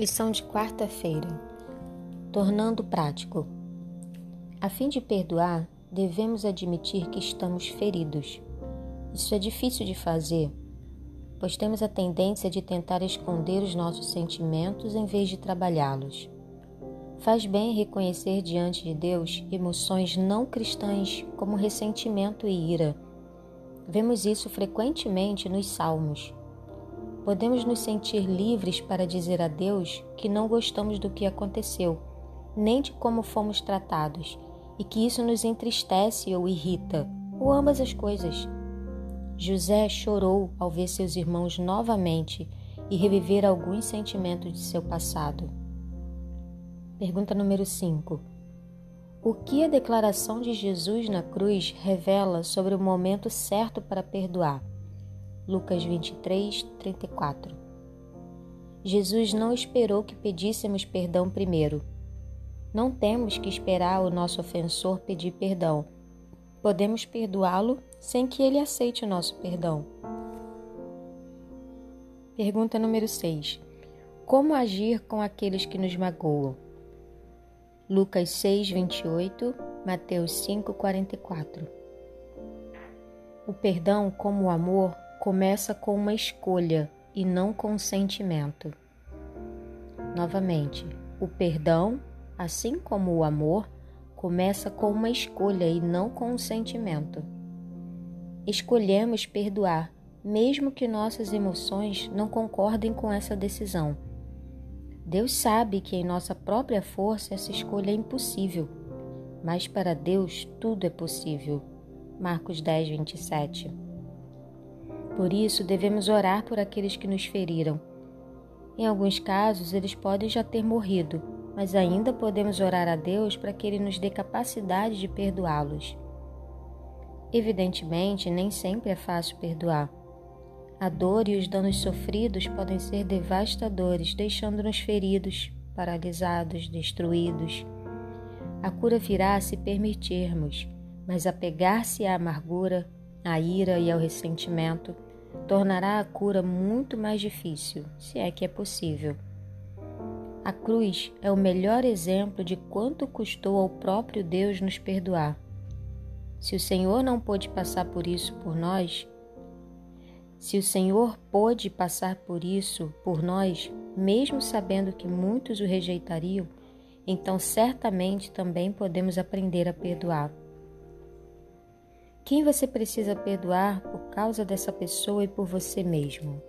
Lição de quarta-feira. Tornando prático. A fim de perdoar, devemos admitir que estamos feridos. Isso é difícil de fazer, pois temos a tendência de tentar esconder os nossos sentimentos em vez de trabalhá-los. Faz bem reconhecer diante de Deus emoções não cristãs como ressentimento e ira. Vemos isso frequentemente nos Salmos podemos nos sentir livres para dizer a Deus que não gostamos do que aconteceu, nem de como fomos tratados, e que isso nos entristece ou irrita, ou ambas as coisas. José chorou ao ver seus irmãos novamente e reviver alguns sentimentos de seu passado. Pergunta número 5. O que a declaração de Jesus na cruz revela sobre o momento certo para perdoar? Lucas 23, 34. Jesus não esperou que pedíssemos perdão primeiro. Não temos que esperar o nosso ofensor pedir perdão. Podemos perdoá-lo sem que ele aceite o nosso perdão. Pergunta número 6. Como agir com aqueles que nos magoam? Lucas 6, 28, Mateus 5, 44. O perdão, como o amor, começa com uma escolha e não com um sentimento. Novamente, o perdão, assim como o amor, começa com uma escolha e não com um sentimento. Escolhemos perdoar, mesmo que nossas emoções não concordem com essa decisão. Deus sabe que em nossa própria força essa escolha é impossível, mas para Deus tudo é possível. Marcos 10, 27. Por isso, devemos orar por aqueles que nos feriram. Em alguns casos, eles podem já ter morrido, mas ainda podemos orar a Deus para que Ele nos dê capacidade de perdoá-los. Evidentemente, nem sempre é fácil perdoar. A dor e os danos sofridos podem ser devastadores, deixando-nos feridos, paralisados, destruídos. A cura virá se permitirmos, mas apegar-se à amargura, à ira e ao ressentimento tornará a cura muito mais difícil, se é que é possível. A cruz é o melhor exemplo de quanto custou ao próprio Deus nos perdoar. Se o Senhor não pôde passar por isso por nós, se o Senhor pôde passar por isso por nós, mesmo sabendo que muitos o rejeitariam, então certamente também podemos aprender a perdoar. Quem você precisa perdoar por causa dessa pessoa e por você mesmo?